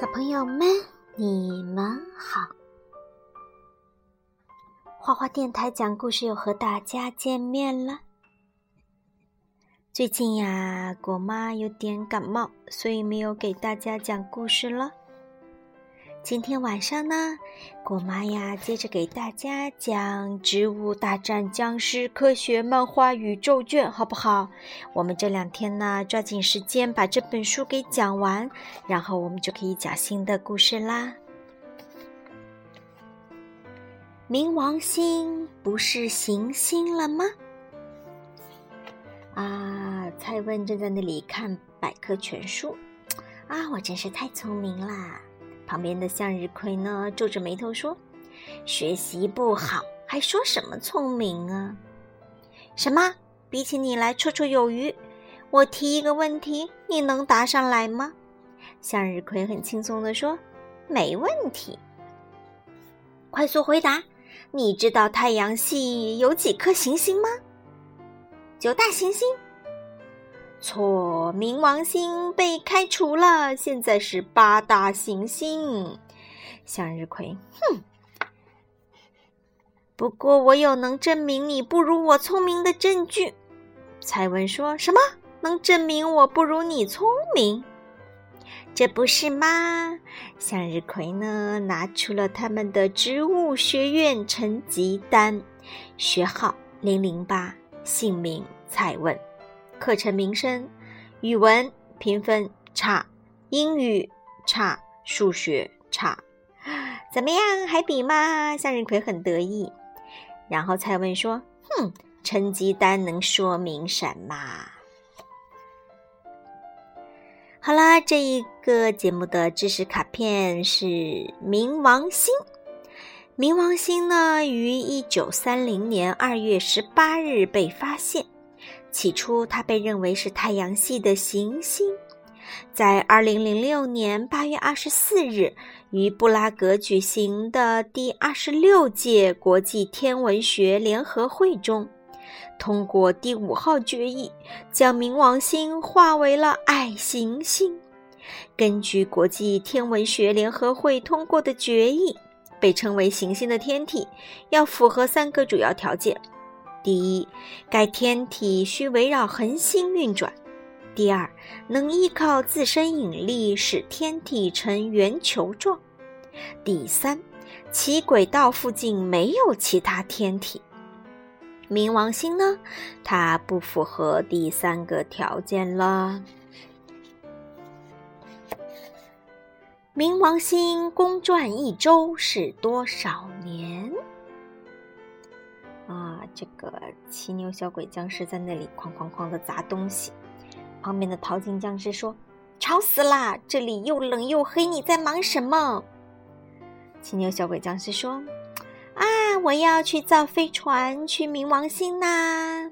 小朋友们，你们好！花花电台讲故事又和大家见面了。最近呀，果妈有点感冒，所以没有给大家讲故事了。今天晚上呢，果妈呀，接着给大家讲《植物大战僵尸》科学漫画宇宙卷，好不好？我们这两天呢，抓紧时间把这本书给讲完，然后我们就可以讲新的故事啦。冥王星不是行星了吗？啊，蔡问正在那里看百科全书，啊，我真是太聪明啦！旁边的向日葵呢，皱着眉头说：“学习不好，还说什么聪明啊？什么？比起你来绰绰有余。我提一个问题，你能答上来吗？”向日葵很轻松地说：“没问题。”快速回答！你知道太阳系有几颗行星吗？九大行星。错，冥王星被开除了，现在是八大行星。向日葵，哼！不过我有能证明你不如我聪明的证据。蔡文说什么？能证明我不如你聪明？这不是吗？向日葵呢，拿出了他们的植物学院成绩单，学号零零八，姓名蔡文。课程名称：语文评分差，英语差，数学差，怎么样？还比吗？向日葵很得意。然后蔡文说：“哼，成绩单能说明什么？”好啦，这一个节目的知识卡片是冥王星。冥王星呢，于一九三零年二月十八日被发现。起初，它被认为是太阳系的行星。在二零零六年八月二十四日，于布拉格举行的第二十六届国际天文学联合会中，通过第五号决议，将冥王星划为了矮行星。根据国际天文学联合会通过的决议，被称为行星的天体要符合三个主要条件。第一，该天体需围绕恒星运转；第二，能依靠自身引力使天体呈圆球状；第三，其轨道附近没有其他天体。冥王星呢？它不符合第三个条件了。冥王星公转一周是多少年？这个骑牛小鬼僵尸在那里哐哐哐的砸东西。旁边的淘金僵尸说：“吵死啦！这里又冷又黑，你在忙什么？”骑牛小鬼僵尸说：“啊，我要去造飞船去冥王星呐！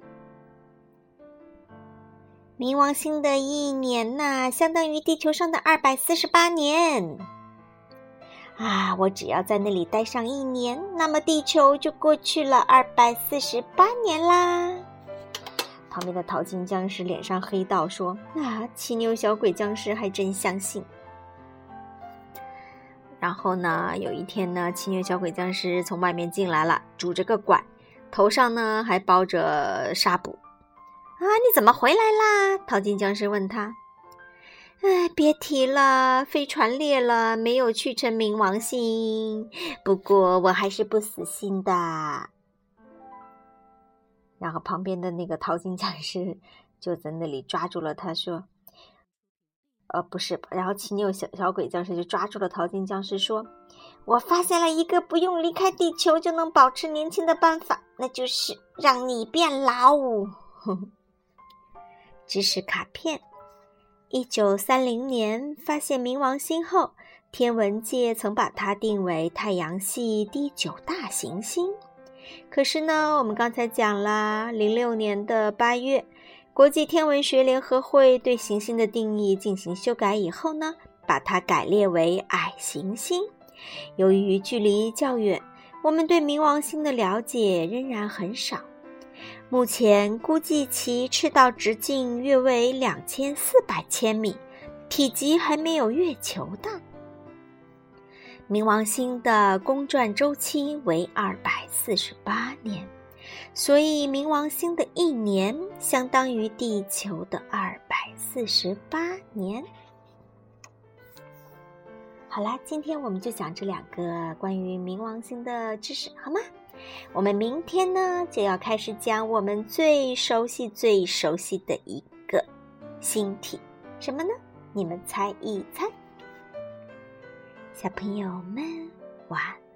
冥王星的一年呐，相当于地球上的二百四十八年。”啊！我只要在那里待上一年，那么地球就过去了二百四十八年啦。旁边的淘金僵尸脸上黑道说：“啊，骑牛小鬼僵尸还真相信。”然后呢，有一天呢，骑牛小鬼僵尸从外面进来了，拄着个拐，头上呢还包着纱布。啊，你怎么回来啦？淘金僵尸问他。哎，别提了，飞船裂了，没有去成冥王星。不过我还是不死心的。然后旁边的那个淘金僵尸就在那里抓住了他，说：“呃，不是。”然后骑牛小小鬼僵尸就抓住了淘金僵尸，说：“我发现了一个不用离开地球就能保持年轻的办法，那就是让你变老。”知识卡片。一九三零年发现冥王星后，天文界曾把它定为太阳系第九大行星。可是呢，我们刚才讲了，零六年的八月，国际天文学联合会对行星的定义进行修改以后呢，把它改列为矮行星。由于距离较远，我们对冥王星的了解仍然很少。目前估计其赤道直径约为两千四百千米，体积还没有月球大。冥王星的公转周期为二百四十八年，所以冥王星的一年相当于地球的二百四十八年。好啦，今天我们就讲这两个关于冥王星的知识，好吗？我们明天呢就要开始讲我们最熟悉、最熟悉的一个星体，什么呢？你们猜一猜。小朋友们，晚安。